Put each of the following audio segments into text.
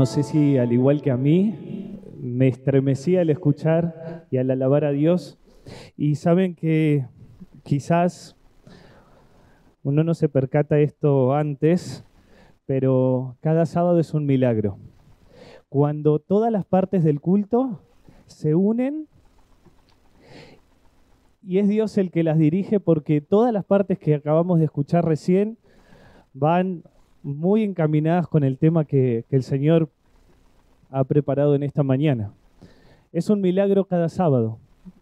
No sé si al igual que a mí, me estremecí al escuchar y al alabar a Dios. Y saben que quizás uno no se percata esto antes, pero cada sábado es un milagro. Cuando todas las partes del culto se unen y es Dios el que las dirige porque todas las partes que acabamos de escuchar recién van muy encaminadas con el tema que, el Señor ha preparado en esta mañana. Es un milagro cada sábado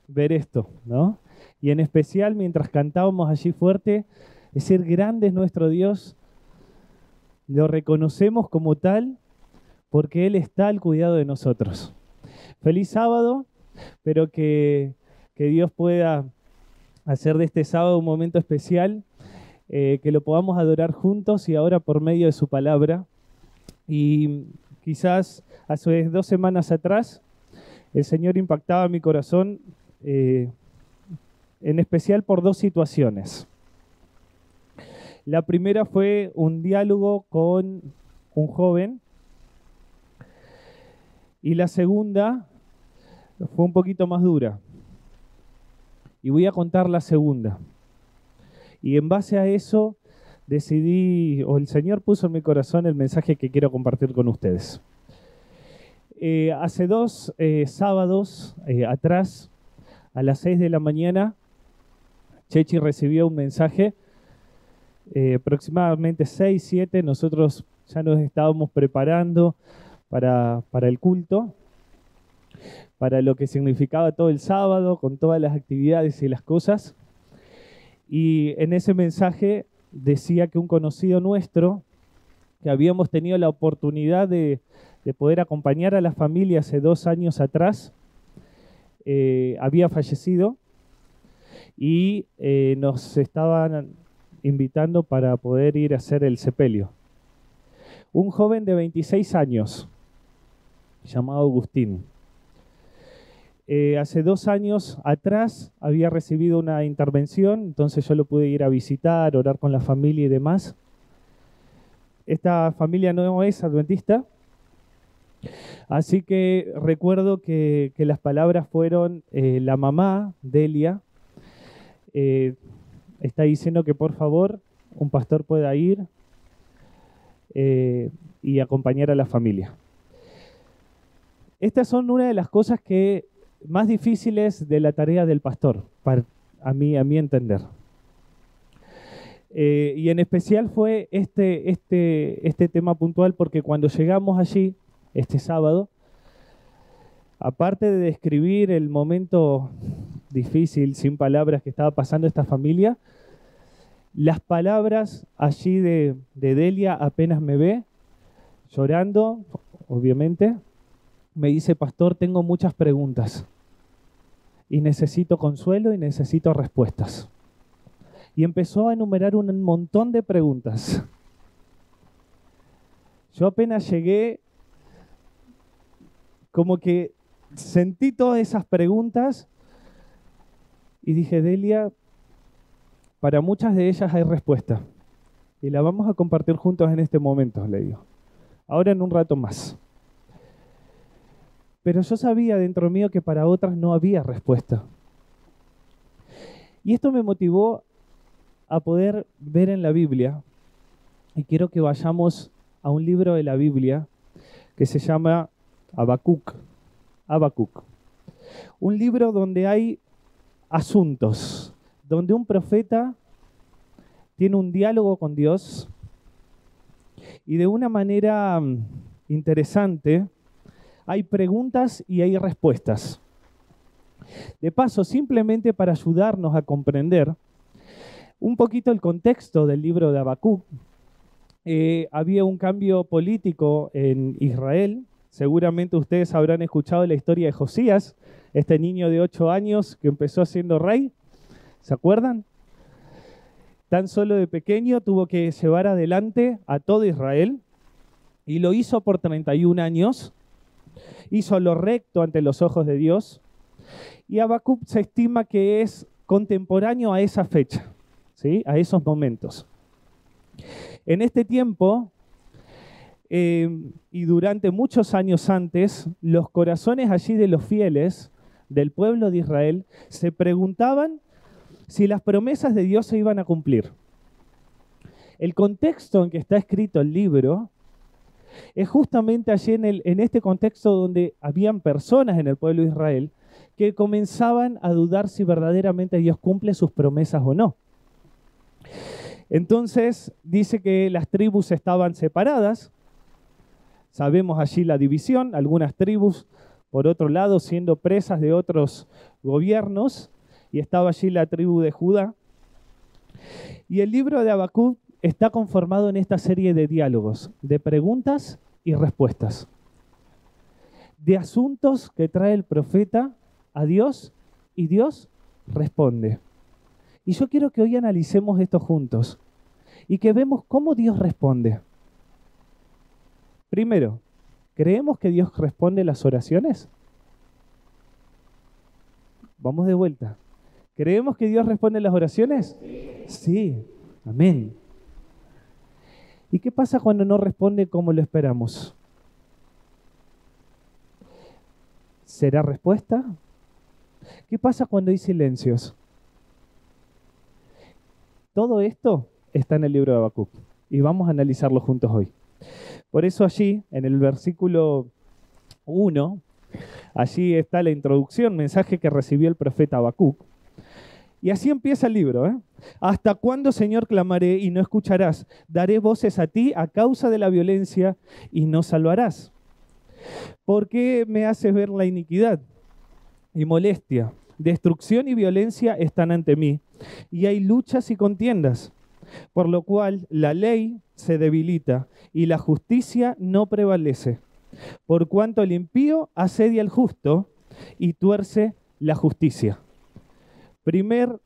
ver esto, ¿no? Y en especial mientras cantábamos allí fuerte, decir, grande es nuestro Dios, lo reconocemos como tal porque Él está al cuidado de nosotros. Feliz sábado, pero que, que Dios pueda hacer de este sábado un momento especial, eh, que lo podamos adorar juntos y ahora por medio de su palabra. Y quizás hace dos semanas atrás el Señor impactaba mi corazón eh, en especial por dos situaciones. La primera fue un diálogo con un joven y la segunda fue un poquito más dura. Y voy a contar la segunda. Y en base a eso decidí, o el Señor puso en mi corazón el mensaje que quiero compartir con ustedes. Eh, hace dos eh, sábados eh, atrás, a las seis de la mañana, Chechi recibió un mensaje, aproximadamente seis, siete, nosotros ya nos estábamos preparando para, para el culto, para lo que significaba todo el sábado, con todas las actividades y las cosas. Y en ese mensaje decía que un conocido nuestro, que habíamos tenido la oportunidad de, poder acompañar a la familia hace dos años atrás, eh, había fallecido y eh, nos estaban invitando para poder ir a hacer el sepelio. Un joven de 26 años, llamado Agustín. Eh, hace dos años atrás había recibido una intervención, entonces yo lo pude ir a visitar, orar con la familia y demás. Esta familia no es adventista, así que recuerdo que, las palabras fueron eh, la mamá, Delia, eh, está diciendo que por favor un pastor pueda ir y acompañar a la familia. Estas son una de las cosas que más difíciles de la tarea del pastor, para, a, mí, a mi entender. Eh, y en especial fue este, este, este tema puntual porque cuando llegamos allí, este sábado, aparte de describir el momento difícil, sin palabras, que estaba pasando esta familia, las palabras allí de, de Delia apenas me ve, llorando, obviamente, me dice, pastor, tengo muchas preguntas y necesito consuelo y necesito respuestas. Y empezó a enumerar un montón de preguntas. Yo apenas llegué, como que sentí todas esas preguntas y dije, Delia, para muchas de ellas hay respuesta. Y la vamos a compartir juntos en este momento, le digo. Ahora en un rato más. Pero yo sabía dentro mío que para otras no había respuesta. Y esto me motivó a poder ver en la Biblia, y quiero que vayamos a un libro de la Biblia que se llama Habacuc. Habacuc. Un libro donde hay asuntos, donde un profeta tiene un diálogo con Dios y de una manera mm, interesante hay preguntas y hay respuestas. De paso, simplemente para ayudarnos a comprender un poquito el contexto del libro de Habacuc, eh, había un cambio político en Israel. Seguramente ustedes habrán escuchado la historia de Josías, este niño de ocho años que empezó siendo rey. ¿Se acuerdan? Tan solo de pequeño tuvo que llevar adelante a todo Israel y lo hizo por 31 años hizo lo recto ante los ojos de Dios. Y Habacuc se estima que es contemporáneo a esa fecha, ¿sí? a esos momentos. En este tiempo, eh, y durante muchos años antes, los corazones allí de los fieles del pueblo de Israel se preguntaban si las promesas de Dios se iban a cumplir. El contexto en que está escrito el libro es justamente allí en, este contexto donde habían personas en el pueblo de Israel que comenzaban a dudar si verdaderamente Dios cumple sus promesas o no. Entonces dice que las tribus estaban separadas. Sabemos allí la división, algunas tribus, por otro lado, siendo presas de otros gobiernos, y estaba allí la tribu de Judá. Y el libro de Habacuc está conformado en esta serie de diálogos, de preguntas y respuestas, de asuntos que trae el profeta a Dios y Dios responde. Y yo quiero que hoy analicemos esto juntos y que vemos cómo Dios responde. Primero, ¿creemos que Dios responde las oraciones? Vamos de vuelta. ¿Creemos que Dios responde las oraciones? Sí. Amén. ¿Y qué pasa cuando no responde como lo esperamos? ¿Será respuesta? ¿Qué pasa cuando hay silencios? Todo esto está en el libro de Habacuc y vamos a analizarlo juntos hoy. Por eso allí, en el versículo 1, allí está la introducción, mensaje que recibió el profeta Habacuc. Y así empieza el libro. ¿eh? ¿Hasta cuándo, Señor, clamaré y no escucharás? Daré voces a ti a causa de la violencia y no salvarás. ¿Por qué me haces ver la iniquidad y molestia? Destrucción y violencia están ante mí, y hay luchas y contiendas, por lo cual la ley se debilita y la justicia no prevalece, por cuanto el impío asedia al justo y tuerce la justicia. Primer,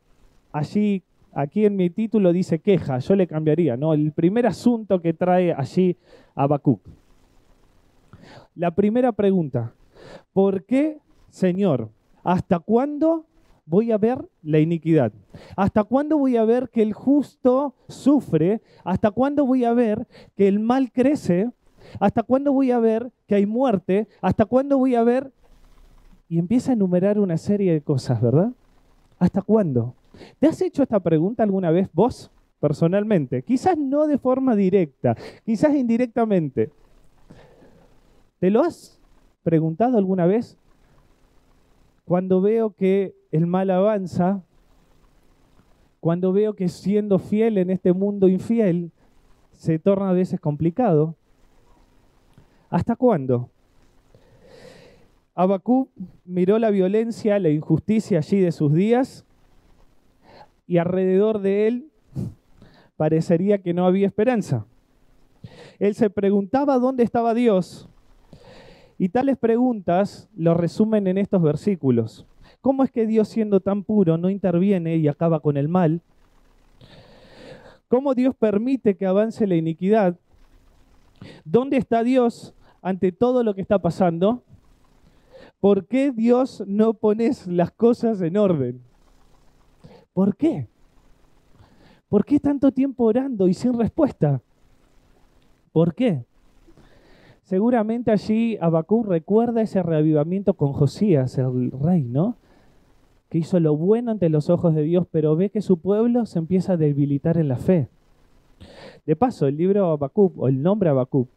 allí, aquí en mi título dice queja, yo le cambiaría, ¿no? El primer asunto que trae allí Habacuc. La primera pregunta, ¿por qué, Señor, ¿Hasta cuándo voy a ver la iniquidad? ¿Hasta cuándo voy a ver que el justo sufre? ¿Hasta cuándo voy a ver que el mal crece? ¿Hasta cuándo voy a ver que hay muerte? ¿Hasta cuándo voy a ver? Y empieza a enumerar una serie de cosas, ¿verdad? ¿Hasta cuándo? ¿Te has hecho esta pregunta alguna vez vos, personalmente? Quizás no de forma directa, quizás indirectamente. ¿Te lo has preguntado alguna vez? Cuando veo que el mal avanza, cuando veo que siendo fiel en este mundo infiel se torna a veces complicado, ¿hasta cuándo? Abacú miró la violencia, la injusticia allí de sus días y alrededor de él parecería que no había esperanza. Él se preguntaba dónde estaba Dios y tales preguntas lo resumen en estos versículos. ¿Cómo es que Dios siendo tan puro no interviene y acaba con el mal? ¿Cómo Dios permite que avance la iniquidad? ¿Dónde está Dios ante todo lo que está pasando? ¿Por qué Dios no pones las cosas en orden? ¿Por qué? ¿Por qué tanto tiempo orando y sin respuesta? ¿Por qué? Seguramente allí Abacú recuerda ese reavivamiento con Josías, el rey, ¿no? Que hizo lo bueno ante los ojos de Dios, pero ve que su pueblo se empieza a debilitar en la fe. De paso, el libro Abacú, o el nombre Abacú,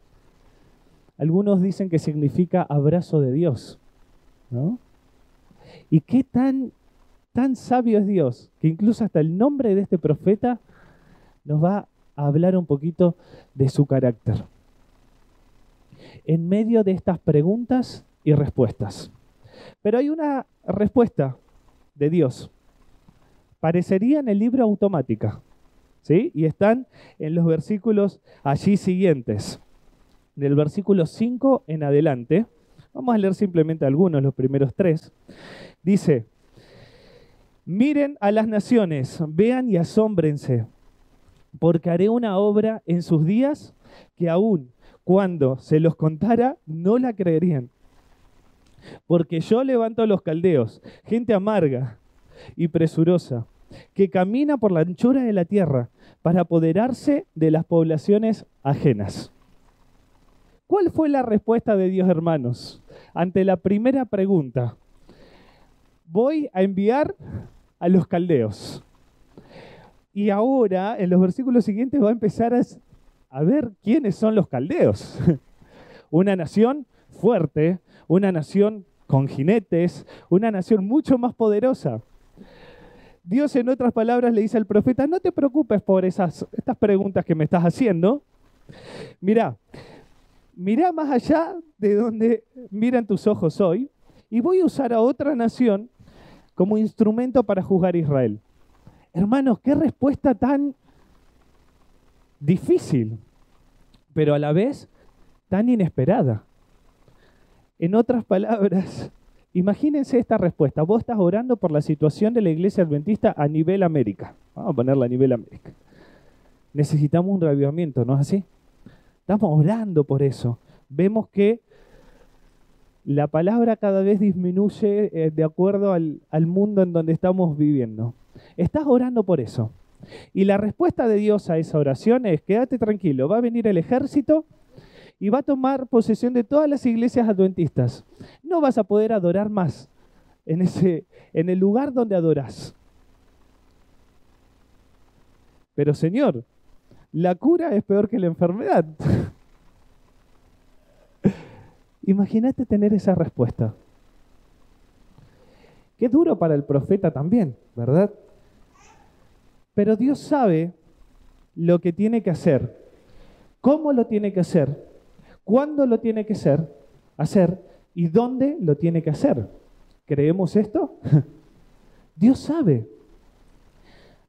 algunos dicen que significa abrazo de Dios, ¿no? Y qué tan, tan sabio es Dios, que incluso hasta el nombre de este profeta nos va a hablar un poquito de su carácter en medio de estas preguntas y respuestas. Pero hay una respuesta de Dios. Parecería en el libro automática. ¿sí? Y están en los versículos allí siguientes. Del versículo 5 en adelante. Vamos a leer simplemente algunos, los primeros tres. Dice, miren a las naciones, vean y asómbrense, porque haré una obra en sus días que aún cuando se los contara, no la creerían. Porque yo levanto a los caldeos, gente amarga y presurosa, que camina por la anchura de la tierra para apoderarse de las poblaciones ajenas. ¿Cuál fue la respuesta de Dios, hermanos? Ante la primera pregunta. Voy a enviar a los caldeos. Y ahora, en los versículos siguientes, va a empezar a, ver quiénes son los caldeos. Una nación fuerte, una nación con jinetes, una nación mucho más poderosa. Dios, en otras palabras, le dice al profeta, no te preocupes por esas, estas preguntas que me estás haciendo. Mira, mira más allá de donde miran tus ojos hoy y voy a usar a otra nación como instrumento para juzgar a Israel. Hermanos, qué respuesta tan difícil, pero a la vez tan inesperada. En otras palabras, imagínense esta respuesta. Vos estás orando por la situación de la iglesia adventista a nivel América. Vamos a ponerla a nivel América. Necesitamos un reavivamiento, ¿no es así? Estamos orando por eso. Vemos que la palabra cada vez disminuye eh, de acuerdo al, mundo en donde estamos viviendo. Estás orando por eso. Y la respuesta de Dios a esa oración es, quédate tranquilo, va a venir el ejército y va a tomar posesión de todas las iglesias adventistas. No vas a poder adorar más en, ese, en el lugar donde adoras. Pero Señor, la cura es peor que la enfermedad. Imagínate tener esa respuesta. Qué duro para el profeta también, ¿verdad? Pero Dios sabe lo que tiene que hacer, cómo lo tiene que hacer cuándo lo tiene que ser, hacer y dónde lo tiene que hacer. ¿Creemos esto? Dios sabe.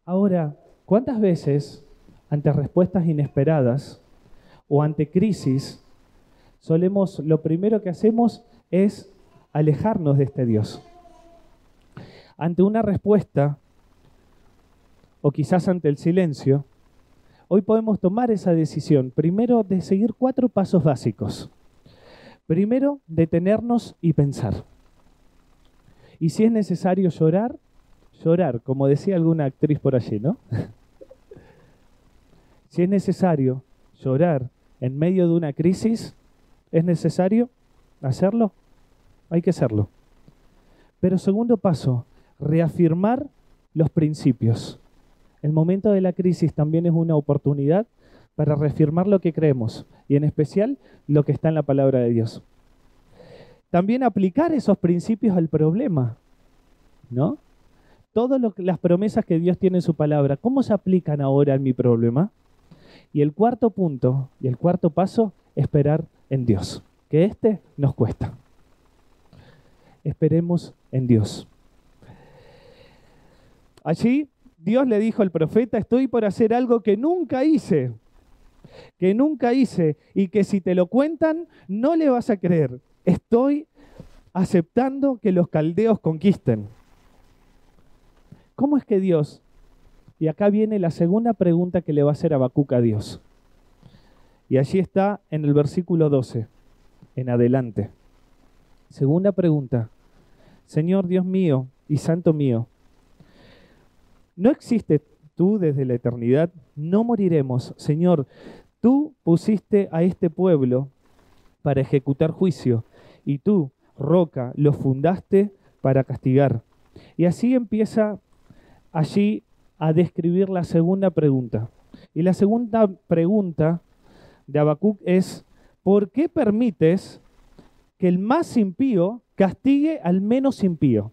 Ahora, ¿cuántas veces ante respuestas inesperadas o ante crisis solemos lo primero que hacemos es alejarnos de este Dios? Ante una respuesta o quizás ante el silencio, hoy podemos tomar esa decisión. Primero, de seguir cuatro pasos básicos. Primero, detenernos y pensar. Y si es necesario llorar, llorar, como decía alguna actriz por allí, ¿no? si es necesario llorar en medio de una crisis, ¿es necesario hacerlo? Hay que hacerlo. Pero segundo paso, reafirmar los principios. El momento de la crisis también es una oportunidad para reafirmar lo que creemos y en especial lo que está en la palabra de Dios. También aplicar esos principios al problema, ¿no? Todas las promesas que Dios tiene en su palabra, ¿cómo se aplican ahora en mi problema? Y el cuarto punto y el cuarto paso, esperar en Dios, que este nos cuesta. Esperemos en Dios. Allí Dios le dijo al profeta, estoy por hacer algo que nunca hice, que nunca hice y que si te lo cuentan no le vas a creer. Estoy aceptando que los caldeos conquisten. ¿Cómo es que Dios? Y acá viene la segunda pregunta que le va a hacer Habacuc a Dios. Y allí está en el versículo 12, en adelante. Segunda pregunta. Señor Dios mío y Santo mío, no existe tú desde la eternidad, no moriremos. Señor, tú pusiste a este pueblo para ejecutar juicio y tú, roca, lo fundaste para castigar. Y así empieza allí a describir la segunda pregunta. Y la segunda pregunta de Habacuc es, ¿por qué permites que el más impío castigue al menos impío?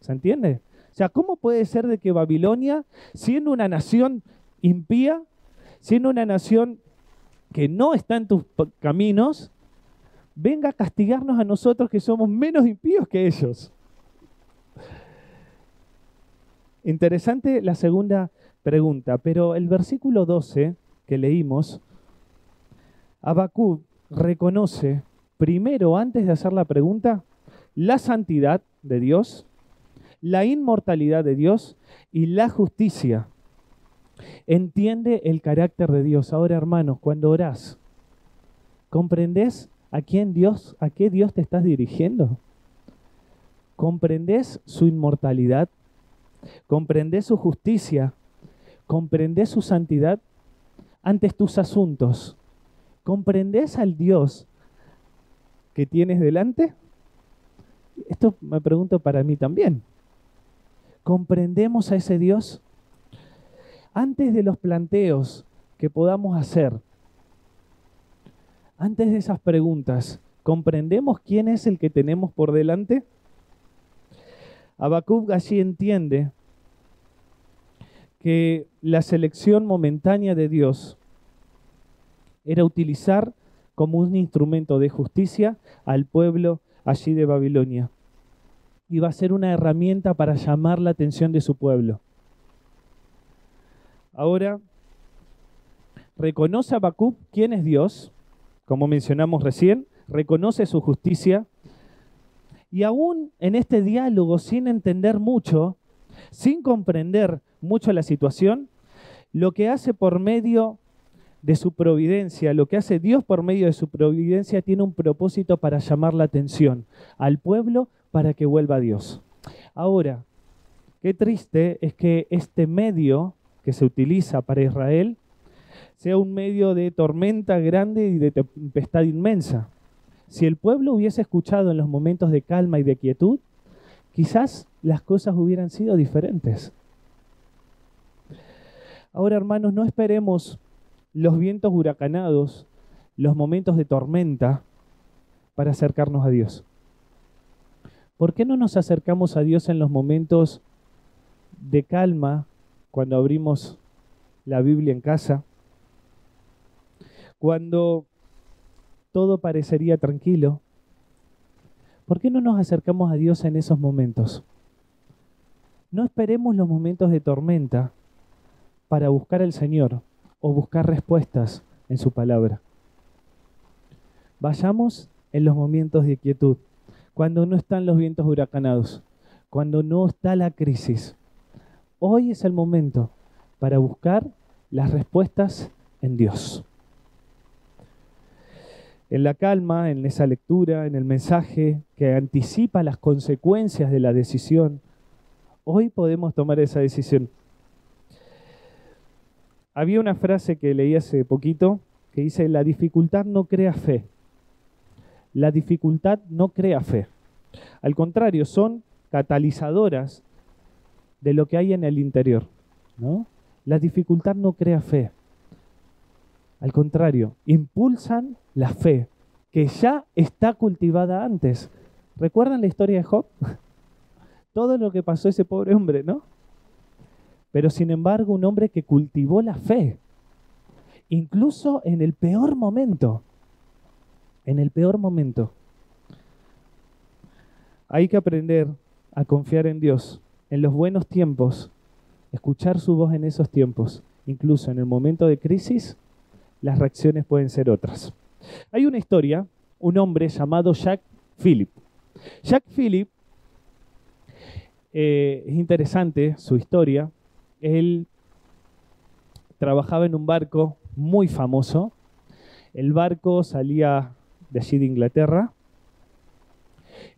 ¿Se entiende? O sea, ¿cómo puede ser de que Babilonia, siendo una nación impía, siendo una nación que no está en tus caminos, venga a castigarnos a nosotros que somos menos impíos que ellos? Interesante la segunda pregunta, pero el versículo 12 que leímos, Abacú reconoce primero, antes de hacer la pregunta, la santidad de Dios la inmortalidad de Dios y la justicia. Entiende el carácter de Dios. Ahora, hermanos, cuando orás, ¿comprendes a quién Dios, a qué Dios te estás dirigiendo? ¿Comprendes su inmortalidad? ¿Comprendes su justicia? ¿Comprendes su santidad? Antes tus asuntos. ¿Comprendes al Dios que tienes delante? Esto me pregunto para mí también. ¿Comprendemos a ese Dios? Antes de los planteos que podamos hacer, antes de esas preguntas, ¿comprendemos quién es el que tenemos por delante? Habacuc allí entiende que la selección momentánea de Dios era utilizar como un instrumento de justicia al pueblo allí de Babilonia. Iba a ser una herramienta para llamar la atención de su pueblo. Ahora, reconoce a Habacuc quién es Dios, como mencionamos recién, reconoce su justicia, y aún en este diálogo, sin entender mucho, sin comprender mucho la situación, lo que hace por medio de su providencia, lo que hace Dios por medio de su providencia tiene un propósito para llamar la atención al pueblo para que vuelva a Dios. Ahora, qué triste es que este medio que se utiliza para Israel sea un medio de tormenta grande y de tempestad inmensa. Si el pueblo hubiese escuchado en los momentos de calma y de quietud, quizás las cosas hubieran sido diferentes. Ahora, hermanos, no esperemos los vientos huracanados, los momentos de tormenta para acercarnos a Dios. ¿Por qué no nos acercamos a Dios en los momentos de calma cuando abrimos la Biblia en casa? Cuando todo parecería tranquilo. ¿Por qué no nos acercamos a Dios en esos momentos? No esperemos los momentos de tormenta para buscar al Señor o buscar respuestas en su palabra. Vayamos en los momentos de quietud, cuando no están los vientos huracanados, cuando no está la crisis. Hoy es el momento para buscar las respuestas en Dios. En la calma, en esa lectura, en el mensaje que anticipa las consecuencias de la decisión, hoy podemos tomar esa decisión. Había una frase que leí hace poquito que dice, la dificultad no crea fe. La dificultad no crea fe. Al contrario, son catalizadoras de lo que hay en el interior. ¿no? La dificultad no crea fe. Al contrario, impulsan la fe que ya está cultivada antes. ¿Recuerdan la historia de Job? Todo lo que pasó ese pobre hombre, ¿no? pero sin embargo un hombre que cultivó la fe, incluso en el peor momento, en el peor momento. Hay que aprender a confiar en Dios en los buenos tiempos, escuchar su voz en esos tiempos, incluso en el momento de crisis, las reacciones pueden ser otras. Hay una historia, un hombre llamado Jack Philip. Jack Philip, eh, es interesante su historia, él trabajaba en un barco muy famoso. El barco salía de allí de Inglaterra.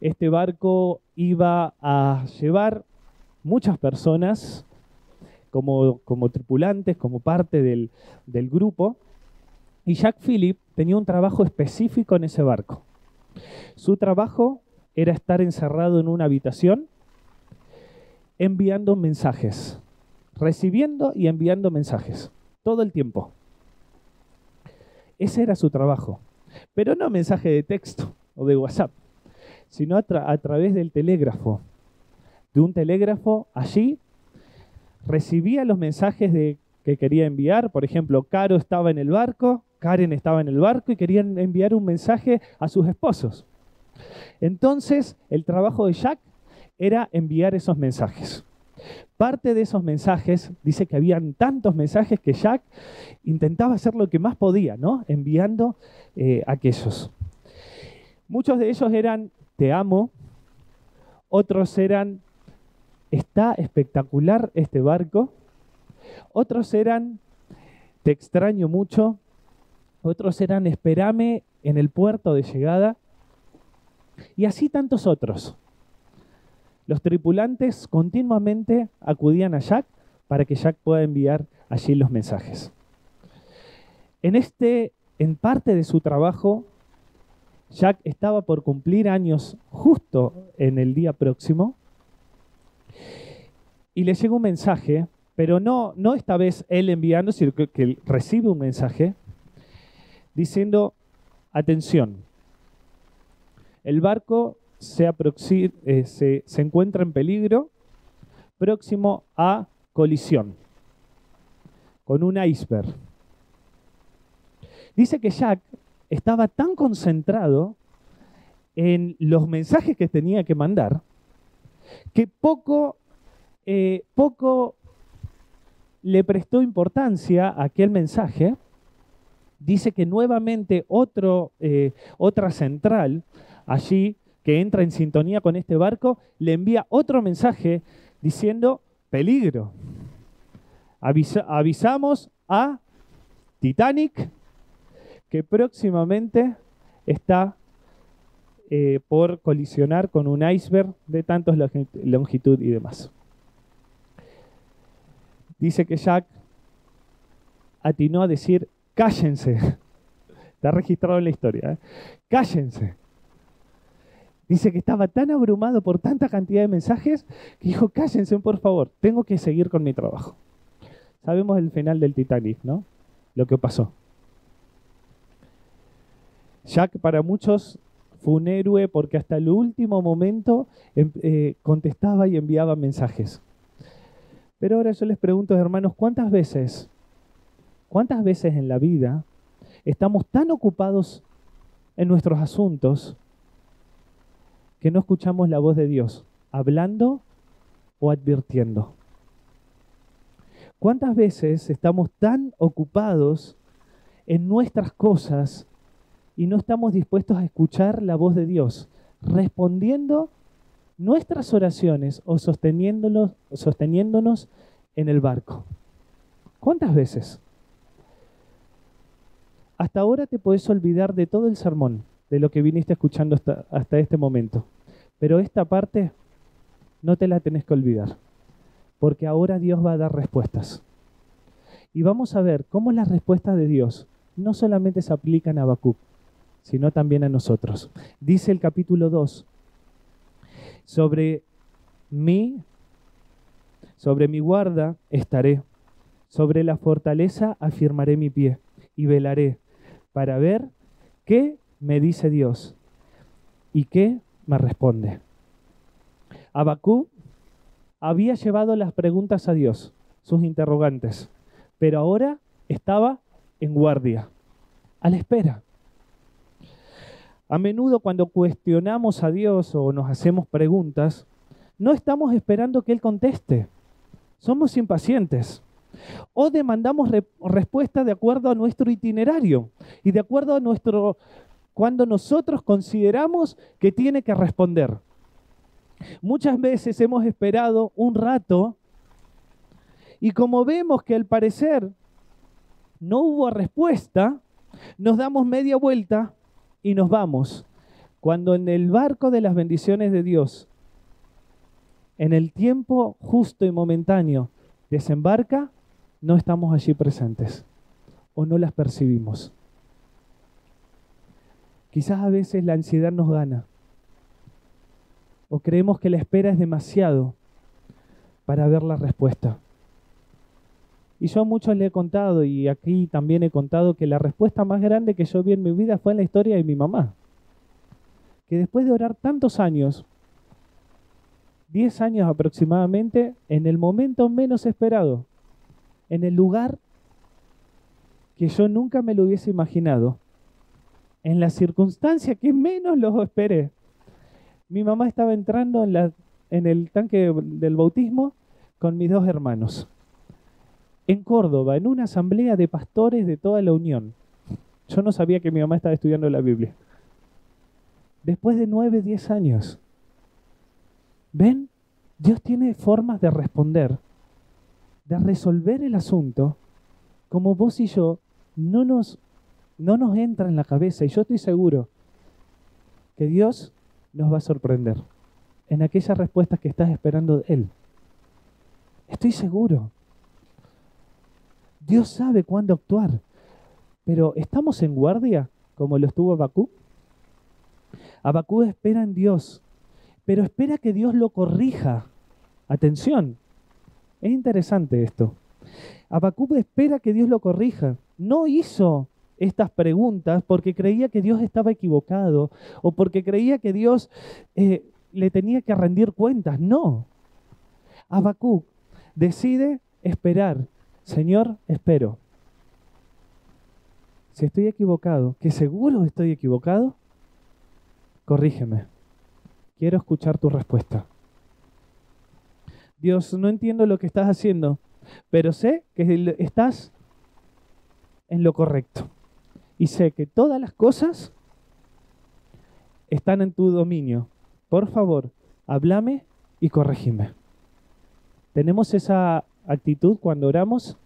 Este barco iba a llevar muchas personas como, como tripulantes, como parte del, del grupo. Y Jack Phillip tenía un trabajo específico en ese barco. Su trabajo era estar encerrado en una habitación enviando mensajes recibiendo y enviando mensajes, todo el tiempo. Ese era su trabajo. Pero no mensaje de texto o de WhatsApp, sino a, través del telégrafo. De un telégrafo allí recibía los mensajes que quería enviar. Por ejemplo, Caro estaba en el barco, Karen estaba en el barco y querían enviar un mensaje a sus esposos. Entonces, el trabajo de Jack era enviar esos mensajes. Parte de esos mensajes, dice que habían tantos mensajes que Jack intentaba hacer lo que más podía, ¿no? Enviando eh, aquellos. Muchos de ellos eran, te amo, otros eran, está espectacular este barco, otros eran, te extraño mucho, otros eran, espérame en el puerto de llegada, y así tantos otros. Los tripulantes continuamente acudían a Jack para que Jack pueda enviar allí los mensajes. En este, en parte de su trabajo, Jack estaba por cumplir años justo en el día próximo y le llega un mensaje, pero no, no esta vez él enviando, sino que, que recibe un mensaje diciendo, atención, el barco se, eh, se encuentra en peligro próximo a colisión con un iceberg. Dice que Jack estaba tan concentrado en los mensajes que tenía que mandar que poco, eh, poco le prestó importancia a aquel mensaje. Dice que nuevamente otro, eh, otra central allí que entra en sintonía con este barco le envía otro mensaje diciendo peligro. avisamos a Titanic que próximamente está eh, por colisionar con un iceberg de tantos longitud y demás. Dice que Jack atinó a decir, cállense. Está registrado en la historia. ¿eh? Cállense. Dice que estaba tan abrumado por tanta cantidad de mensajes que dijo, cállense por favor, tengo que seguir con mi trabajo. Sabemos el final del Titanic, ¿no? Lo que pasó. Jack para muchos fue un héroe porque hasta el último momento em, eh, contestaba y enviaba mensajes. Pero ahora yo les pregunto, hermanos, ¿cuántas veces, cuántas veces en la vida estamos tan ocupados en nuestros asuntos que no escuchamos la voz de Dios, hablando o advirtiendo? ¿Cuántas veces estamos tan ocupados en nuestras cosas y no estamos dispuestos a escuchar la voz de Dios, respondiendo nuestras oraciones o sosteniéndonos, en el barco. ¿Cuántas veces? Hasta ahora te puedes olvidar de todo el sermón, de lo que viniste escuchando hasta, hasta este momento. Pero esta parte no te la tenés que olvidar, porque ahora Dios va a dar respuestas. Y vamos a ver cómo las respuestas de Dios no solamente se aplican a Habacuc, sino también a nosotros. Dice el capítulo 2, sobre mí, sobre mi guarda estaré, sobre la fortaleza afirmaré mi pie y velaré para ver qué me dice Dios y qué me responde. Abacú había llevado las preguntas a Dios, sus interrogantes, pero ahora estaba en guardia, a la espera. A menudo cuando cuestionamos a Dios o nos hacemos preguntas, no estamos esperando que Él conteste. Somos impacientes. O demandamos respuesta de acuerdo a nuestro itinerario y de acuerdo a nuestro cuando nosotros consideramos que tiene que responder. Muchas veces hemos esperado un rato y como vemos que al parecer no hubo respuesta, nos damos media vuelta y nos vamos. Cuando en el barco de las bendiciones de Dios, en el tiempo justo y momentáneo, desembarca, no estamos allí presentes o no las percibimos. Quizás a veces la ansiedad nos gana o creemos que la espera es demasiado para ver la respuesta. Y yo a muchos le he contado, y aquí también he contado, que la respuesta más grande que yo vi en mi vida fue en la historia de mi mamá. Que después de orar tantos años, 10 años aproximadamente, en el momento menos esperado, en el lugar que yo nunca me lo hubiese imaginado, en la circunstancia que menos lo esperé, mi mamá estaba entrando en, en el tanque del bautismo con mis dos hermanos en Córdoba, en una asamblea de pastores de toda la Unión. Yo no sabía que mi mamá estaba estudiando la Biblia. Después de nueve, diez años. ¿Ven? Dios tiene formas de responder, de resolver el asunto, como vos y yo no nos, no nos entra en la cabeza. Y yo estoy seguro que Dios nos va a sorprender en aquellas respuestas que estás esperando de Él. Estoy seguro. Dios sabe cuándo actuar. Pero ¿estamos en guardia como lo estuvo Bakú? Habacuc espera en Dios, pero espera que Dios lo corrija. Atención, es interesante esto. Habacuc espera que Dios lo corrija. No hizo estas preguntas porque creía que Dios estaba equivocado o porque creía que Dios eh, le tenía que rendir cuentas. No. Habacuc decide esperar. Señor, espero. Si estoy equivocado, que seguro estoy equivocado, corrígeme. Quiero escuchar tu respuesta. Dios, no entiendo lo que estás haciendo, pero sé que estás en lo correcto. Y sé que todas las cosas están en tu dominio. Por favor, háblame y corregime. ¿Tenemos esa actitud cuando oramos?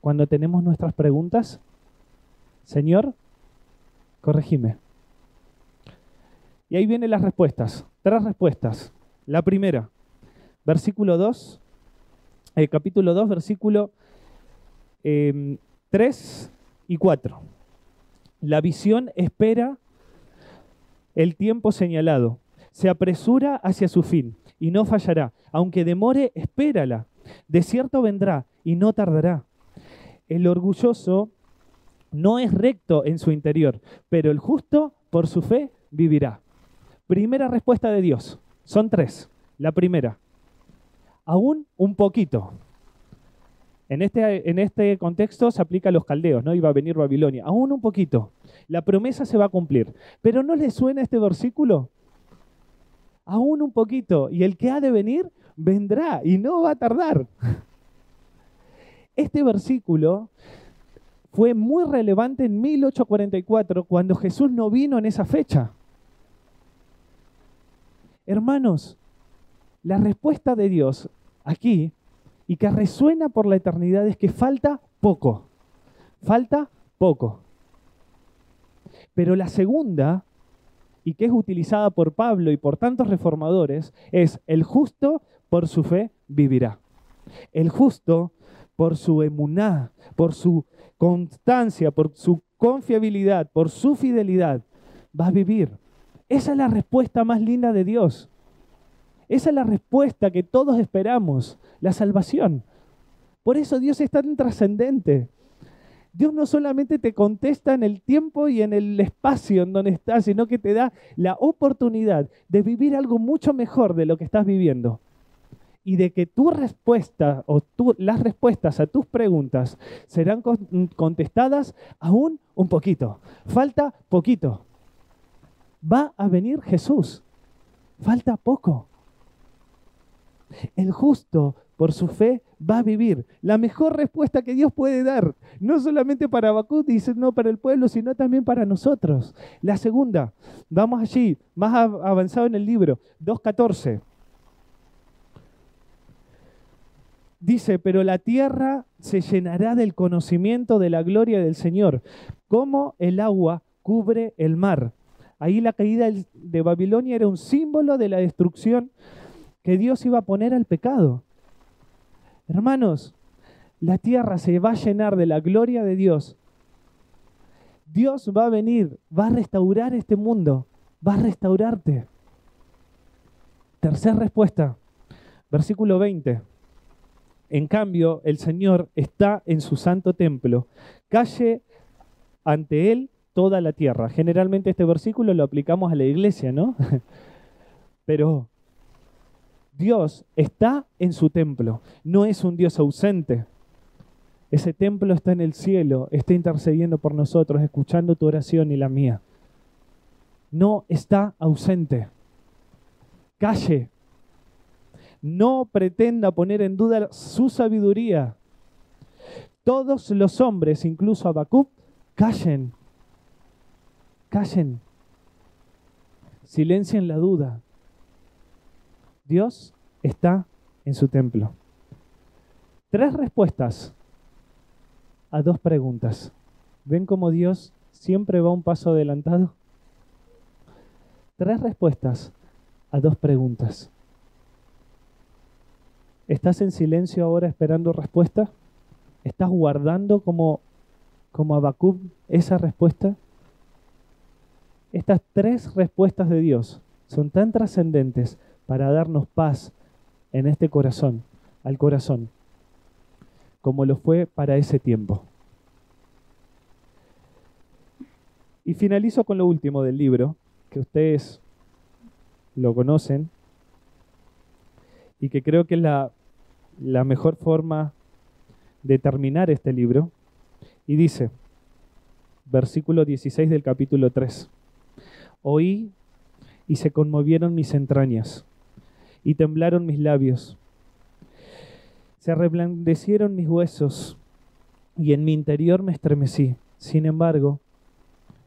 Cuando tenemos nuestras preguntas? Señor, corregime. Y ahí vienen las respuestas. Tres respuestas. La primera, versículo 2, eh, capítulo 2, versículo 3 em, y 4. La visión espera el tiempo señalado, se apresura hacia su fin y no fallará. Aunque demore, espérala. De cierto vendrá y no tardará. El orgulloso no es recto en su interior, pero el justo por su fe vivirá. Primera respuesta de Dios. Son tres. La primera, aún un poquito. En este, en este contexto se aplica a los caldeos, ¿no? Iba a venir Babilonia. Aún un poquito. La promesa se va a cumplir. Pero ¿no les suena este versículo? Aún un poquito. Y el que ha de venir, vendrá y no va a tardar. Este versículo fue muy relevante en 1844, cuando Jesús no vino en esa fecha. Hermanos, la respuesta de Dios aquí y que resuena por la eternidad es que falta poco. Falta poco. Pero la segunda, y que es utilizada por Pablo y por tantos reformadores, es el justo por su fe vivirá. El justo por su emuná, por su constancia, por su confiabilidad, por su fidelidad, va a vivir. Esa es la respuesta más linda de Dios. Esa es la respuesta que todos esperamos, la salvación. Por eso Dios es tan trascendente. Dios no solamente te contesta en el tiempo y en el espacio en donde estás, sino que te da la oportunidad de vivir algo mucho mejor de lo que estás viviendo. Y de que tu respuesta o las respuestas a tus preguntas serán contestadas aún un poquito. Falta poquito va a venir Jesús. Falta poco. El justo por su fe va a vivir. La mejor respuesta que Dios puede dar, no solamente para Habacuc, dice, no para el pueblo, sino también para nosotros. La segunda, vamos allí, más avanzado en el libro, 2.14. Dice, pero la tierra se llenará del conocimiento de la gloria del Señor, como el agua cubre el mar. Ahí la caída de Babilonia era un símbolo de la destrucción que Dios iba a poner al pecado. Hermanos, la tierra se va a llenar de la gloria de Dios. Dios va a venir, va a restaurar este mundo, va a restaurarte. Tercera respuesta, versículo 20. En cambio, el Señor está en su santo templo. Calle ante Él toda la tierra. Generalmente este versículo lo aplicamos a la iglesia, ¿no? Pero Dios está en su templo, no es un Dios ausente. Ese templo está en el cielo, está intercediendo por nosotros, escuchando tu oración y la mía. No está ausente. Calle. No pretenda poner en duda su sabiduría. Todos los hombres, incluso Habacuc, callen callen, silencien la duda. Dios está en su templo. Tres respuestas a dos preguntas. ¿Ven cómo Dios siempre va un paso adelantado? Tres respuestas a dos preguntas. ¿Estás en silencio ahora esperando respuesta? ¿Estás guardando como, como Habacuc esa respuesta? Estas tres respuestas de Dios son tan trascendentes para darnos paz en este corazón, al corazón, como lo fue para ese tiempo. Y finalizo con lo último del libro, que ustedes lo conocen y que creo que es la, mejor forma de terminar este libro. Y dice, versículo 16 del capítulo 3, oí y se conmovieron mis entrañas y temblaron mis labios. Se reblandecieron mis huesos y en mi interior me estremecí. Sin embargo,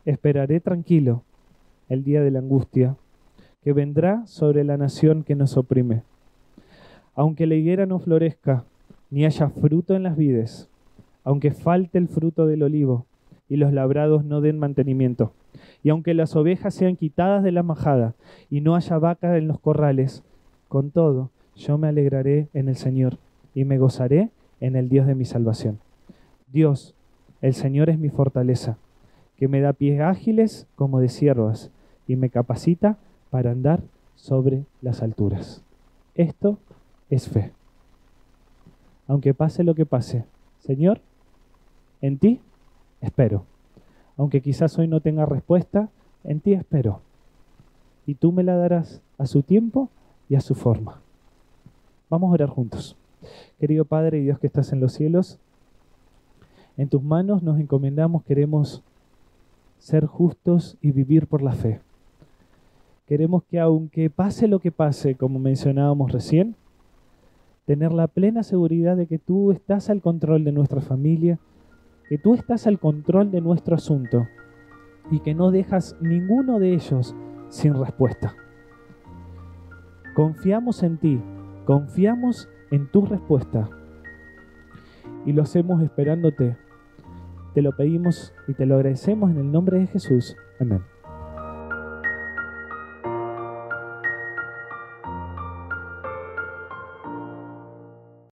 esperaré tranquilo el día de la angustia que vendrá sobre la nación que nos oprime. Aunque la higuera no florezca, ni haya fruto en las vides, aunque falte el fruto del olivo, y los labrados no den mantenimiento, y aunque las ovejas sean quitadas de la majada, y no haya vaca en los corrales, con todo yo me alegraré en el Señor, y me gozaré en el Dios de mi salvación. Dios, el Señor es mi fortaleza, que me da pies ágiles como de siervas, y me capacita para andar sobre las alturas. Esto es fe. Aunque pase lo que pase, Señor, en ti espero. Aunque quizás hoy no tenga respuesta, en ti espero. Y tú me la darás a su tiempo y a su forma. Vamos a orar juntos. Querido Padre y Dios que estás en los cielos, en tus manos nos encomendamos, queremos ser justos y vivir por la fe. Queremos que aunque pase lo que pase, como mencionábamos recién, tener la plena seguridad de que tú estás al control de nuestra familia, que tú estás al control de nuestro asunto y que no dejas ninguno de ellos sin respuesta. Confiamos en ti, confiamos en tu respuesta y lo hacemos esperándote. Te lo pedimos y te lo agradecemos en el nombre de Jesús. Amén.